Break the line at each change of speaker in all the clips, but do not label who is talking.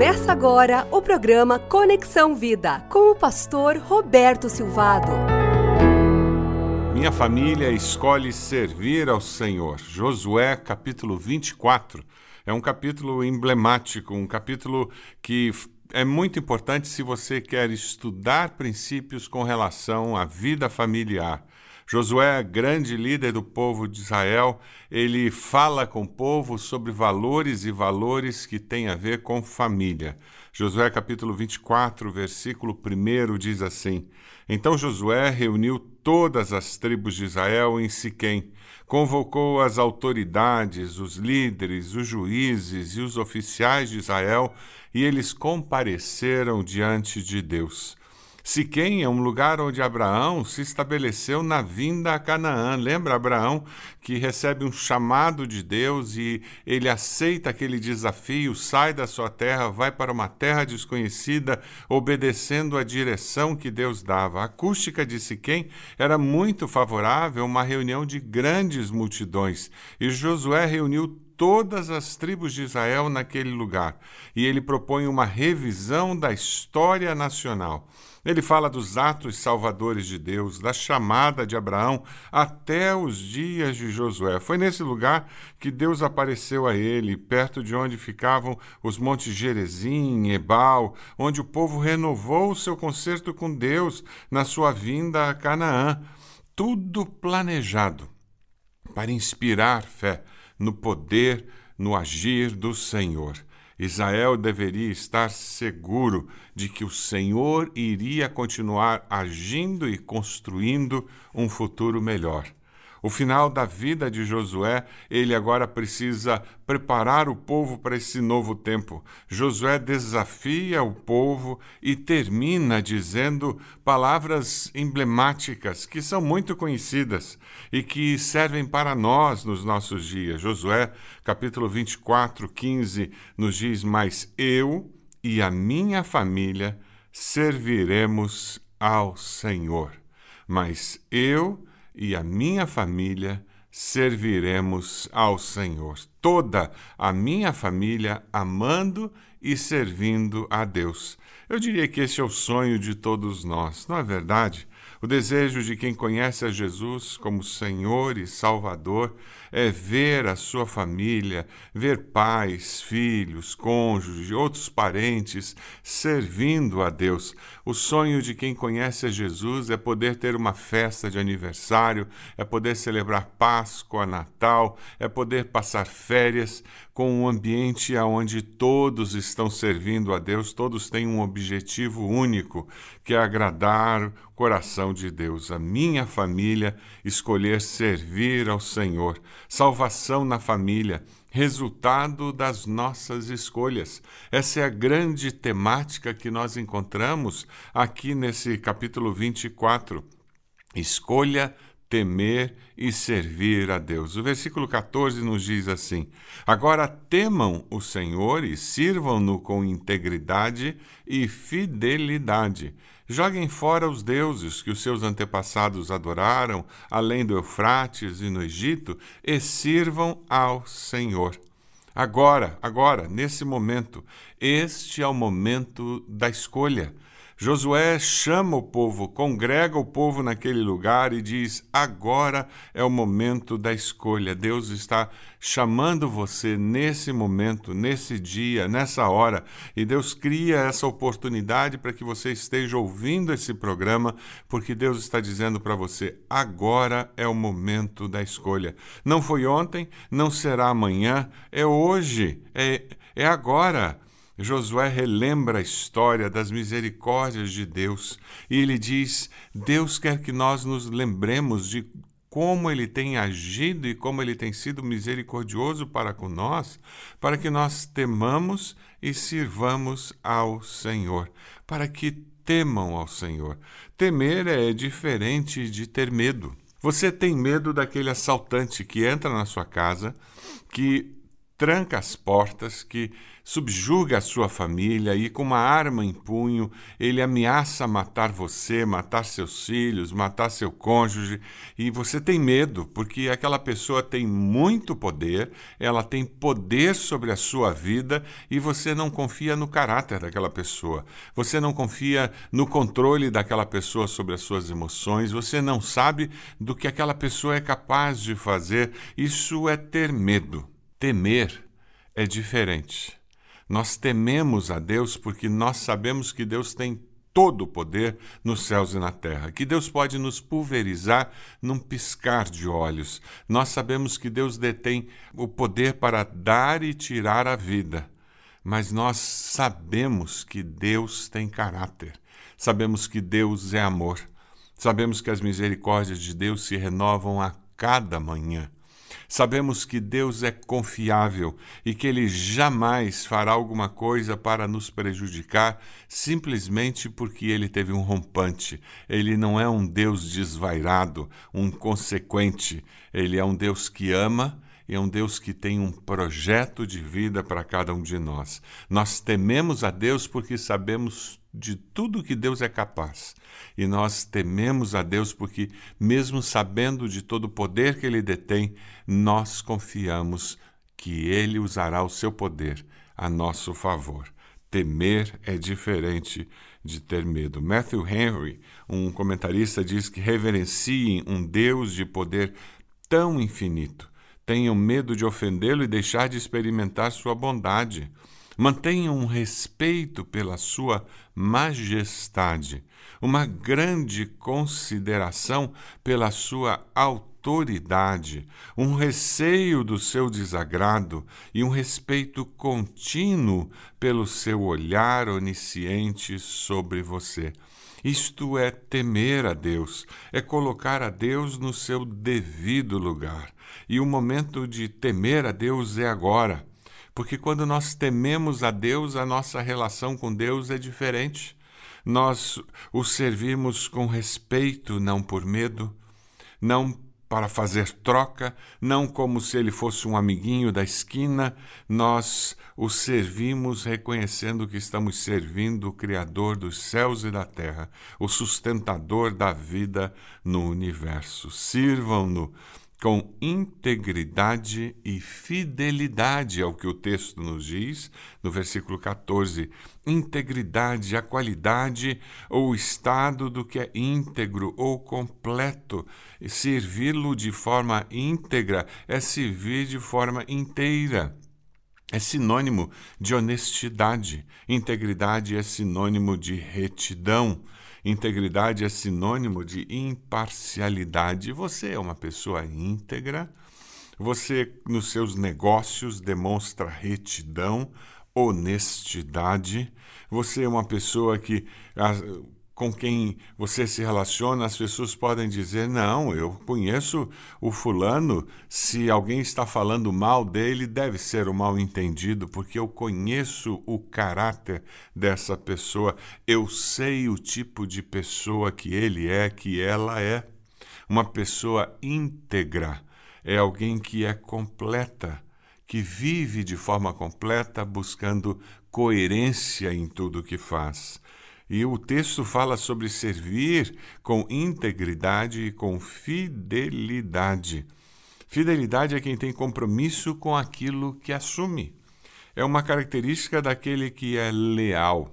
Começa agora o programa Conexão Vida com o pastor Roberto Silvado.
Minha família escolhe servir ao Senhor. Josué, capítulo 24. É um capítulo emblemático, um capítulo que é muito importante se você quer estudar princípios com relação à vida familiar. Josué, grande líder do povo de Israel, ele fala com o povo sobre valores e valores que têm a ver com família. Josué capítulo 24, versículo 1 diz assim: Então Josué reuniu todas as tribos de Israel em Siquém, convocou as autoridades, os líderes, os juízes e os oficiais de Israel, e eles compareceram diante de Deus. Siquém é um lugar onde Abraão se estabeleceu na vinda a Canaã. Lembra Abraão que recebe um chamado de Deus e ele aceita aquele desafio, sai da sua terra, vai para uma terra desconhecida, obedecendo a direção que Deus dava. A acústica de Siquém era muito favorável a uma reunião de grandes multidões e Josué reuniu todas as tribos de Israel naquele lugar e ele propõe uma revisão da história nacional. Ele fala dos atos salvadores de Deus, da chamada de Abraão até os dias de Josué. Foi nesse lugar que Deus apareceu a ele, perto de onde ficavam os montes Gerezim, Ebal, onde o povo renovou o seu concerto com Deus na sua vinda a Canaã. Tudo planejado para inspirar fé no poder, no agir do Senhor. Israel deveria estar seguro de que o Senhor iria continuar agindo e construindo um futuro melhor. O final da vida de Josué, ele agora precisa preparar o povo para esse novo tempo. Josué desafia o povo e termina dizendo palavras emblemáticas que são muito conhecidas e que servem para nós nos nossos dias. Josué, capítulo 24, 15, nos diz: Mas eu e a minha família serviremos ao Senhor. Mas eu e a minha família serviremos ao Senhor. Toda a minha família amando e servindo a Deus. Eu diria que esse é o sonho de todos nós, não é verdade? O desejo de quem conhece a Jesus como Senhor e Salvador é ver a sua família, ver pais, filhos, cônjuges e outros parentes servindo a Deus. O sonho de quem conhece a Jesus é poder ter uma festa de aniversário, é poder celebrar Páscoa, Natal, é poder passar férias com um ambiente onde todos estão servindo a Deus, todos têm um objetivo único, que é agradar o coração de Deus. A minha família escolher servir ao Senhor. Salvação na família, resultado das nossas escolhas. Essa é a grande temática que nós encontramos aqui nesse capítulo 24. Escolha temer e servir a Deus. O versículo 14 nos diz assim: Agora temam o Senhor e sirvam-no com integridade e fidelidade. Joguem fora os deuses que os seus antepassados adoraram, além do Eufrates e no Egito, e sirvam ao Senhor. Agora, agora, nesse momento, este é o momento da escolha. Josué chama o povo, congrega o povo naquele lugar e diz: agora é o momento da escolha. Deus está chamando você nesse momento, nesse dia, nessa hora, e Deus cria essa oportunidade para que você esteja ouvindo esse programa, porque Deus está dizendo para você: agora é o momento da escolha. Não foi ontem, não será amanhã, é hoje, é, é agora. Josué relembra a história das misericórdias de Deus e ele diz: Deus quer que nós nos lembremos de como ele tem agido e como ele tem sido misericordioso para com nós, para que nós temamos e sirvamos ao Senhor, para que temam ao Senhor. Temer é diferente de ter medo. Você tem medo daquele assaltante que entra na sua casa, que tranca as portas, que subjuga a sua família e, com uma arma em punho, ele ameaça matar você, matar seus filhos, matar seu cônjuge, e você tem medo, porque aquela pessoa tem muito poder, ela tem poder sobre a sua vida e você não confia no caráter daquela pessoa, você não confia no controle daquela pessoa sobre as suas emoções, você não sabe do que aquela pessoa é capaz de fazer. Isso é ter medo. Temer é diferente. Nós tememos a Deus porque nós sabemos que Deus tem todo o poder nos céus e na terra, que Deus pode nos pulverizar num piscar de olhos. Nós sabemos que Deus detém o poder para dar e tirar a vida, mas nós sabemos que Deus tem caráter, sabemos que Deus é amor, sabemos que as misericórdias de Deus se renovam a cada manhã. Sabemos que Deus é confiável e que Ele jamais fará alguma coisa para nos prejudicar simplesmente porque Ele teve um rompante. Ele não é um Deus desvairado, um consequente. Ele é um Deus que ama é um Deus que tem um projeto de vida para cada um de nós. Nós tememos a Deus porque sabemos de tudo que Deus é capaz. E nós tememos a Deus porque, mesmo sabendo de todo o poder que Ele detém, nós confiamos que Ele usará o seu poder a nosso favor. Temer é diferente de ter medo. Matthew Henry, um comentarista, diz que reverenciem um Deus de poder tão infinito. Tenham medo de ofendê-lo e deixar de experimentar sua bondade. Mantenham um respeito pela sua majestade, uma grande consideração pela sua autoridade, um receio do seu desagrado e um respeito contínuo pelo seu olhar onisciente sobre você. Isto é temer a Deus, é colocar a Deus no seu devido lugar. E o momento de temer a Deus é agora. Porque quando nós tememos a Deus, a nossa relação com Deus é diferente. Nós o servimos com respeito, não por medo, não para fazer troca, não como se ele fosse um amiguinho da esquina, nós o servimos reconhecendo que estamos servindo o Criador dos céus e da terra, o sustentador da vida no universo. Sirvam-no com integridade e fidelidade ao que o texto nos diz, no versículo 14. Integridade, a qualidade ou estado do que é íntegro ou completo. Servi-lo de forma íntegra é servir de forma inteira. É sinônimo de honestidade. Integridade é sinônimo de retidão. Integridade é sinônimo de imparcialidade. Você é uma pessoa íntegra, você, nos seus negócios, demonstra retidão, honestidade, você é uma pessoa que com quem você se relaciona, as pessoas podem dizer: não, eu conheço o fulano, se alguém está falando mal dele, deve ser o um mal entendido, porque eu conheço o caráter dessa pessoa, eu sei o tipo de pessoa que ele é, que ela é. Uma pessoa íntegra é alguém que é completa, que vive de forma completa, buscando coerência em tudo que faz. E o texto fala sobre servir com integridade e com fidelidade. Fidelidade é quem tem compromisso com aquilo que assume. É uma característica daquele que é leal.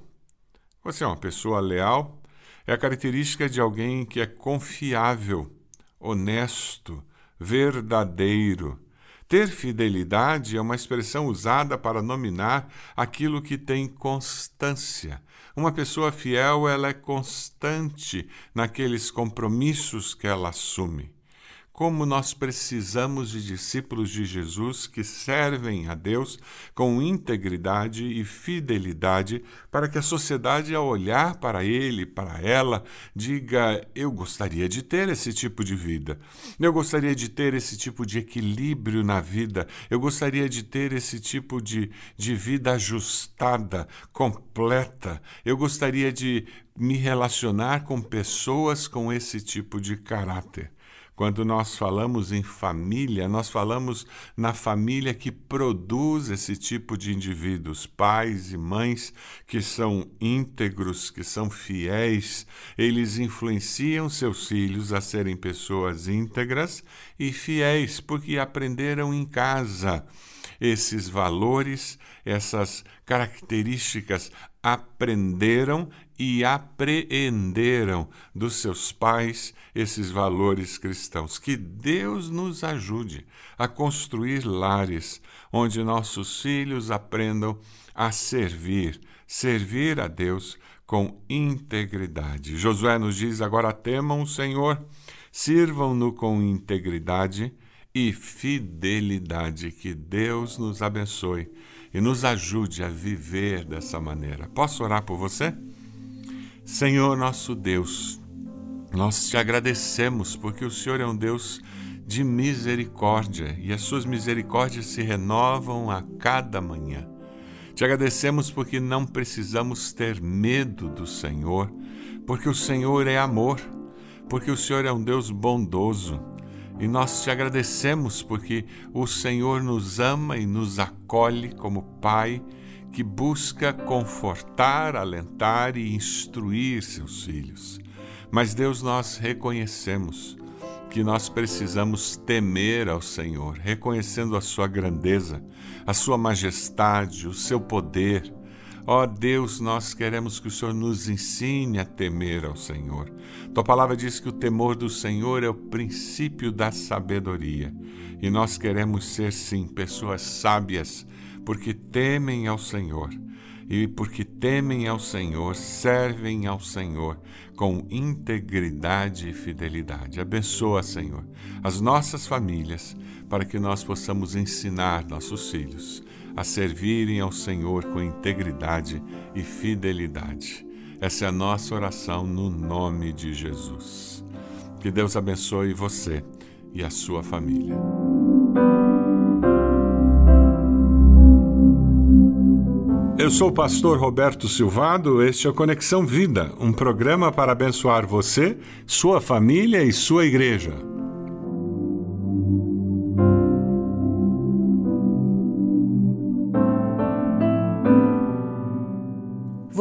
Você é uma pessoa leal? É a característica de alguém que é confiável, honesto, verdadeiro. Ter fidelidade é uma expressão usada para nominar aquilo que tem constância, uma pessoa fiel, ela é constante naqueles compromissos que ela assume como nós precisamos de discípulos de Jesus que servem a Deus com integridade e fidelidade, para que a sociedade, ao olhar para ele, para ela, diga: Eu gostaria de ter esse tipo de vida, eu gostaria de ter esse tipo de equilíbrio na vida, eu gostaria de ter esse tipo de, de vida ajustada, completa, eu gostaria de me relacionar com pessoas com esse tipo de caráter Quando nós falamos em família, nós falamos na família que produz esse tipo de indivíduos, pais e mães que são íntegros, que são fiéis. Eles influenciam seus filhos a serem pessoas íntegras e fiéis, porque aprenderam em casa esses valores, essas características aprenderam e apreenderam dos seus pais esses valores cristãos. Que Deus nos ajude a construir lares onde nossos filhos aprendam a servir, servir a Deus com integridade. Josué nos diz: agora temam o Senhor, sirvam-no com integridade e fidelidade. Que Deus nos abençoe e nos ajude a viver dessa maneira. Posso orar por você? Senhor nosso Deus, nós te agradecemos porque o Senhor é um Deus de misericórdia e as suas misericórdias se renovam a cada manhã. Te agradecemos porque não precisamos ter medo do Senhor, porque o Senhor é amor, porque o Senhor é um Deus bondoso e nós te agradecemos porque o Senhor nos ama e nos acolhe como Pai que busca confortar, alentar e instruir seus filhos. Mas, Deus, nós reconhecemos que nós precisamos temer ao Senhor, reconhecendo a Sua grandeza, a Sua majestade, o seu poder Ó oh Deus, nós queremos que o Senhor nos ensine a temer ao Senhor. Tua palavra diz que o temor do Senhor é o princípio da sabedoria. E nós queremos ser, sim, pessoas sábias, porque temem ao Senhor. E porque temem ao Senhor, servem ao Senhor com integridade e fidelidade. Abençoa, Senhor, as nossas famílias, para que nós possamos ensinar nossos filhos a servirem ao Senhor com integridade e fidelidade. Essa é a nossa oração no nome de Jesus. Que Deus abençoe você e a sua família. Eu sou o pastor Roberto Silvado, este é o Conexão Vida, um programa para abençoar você, sua família e sua igreja.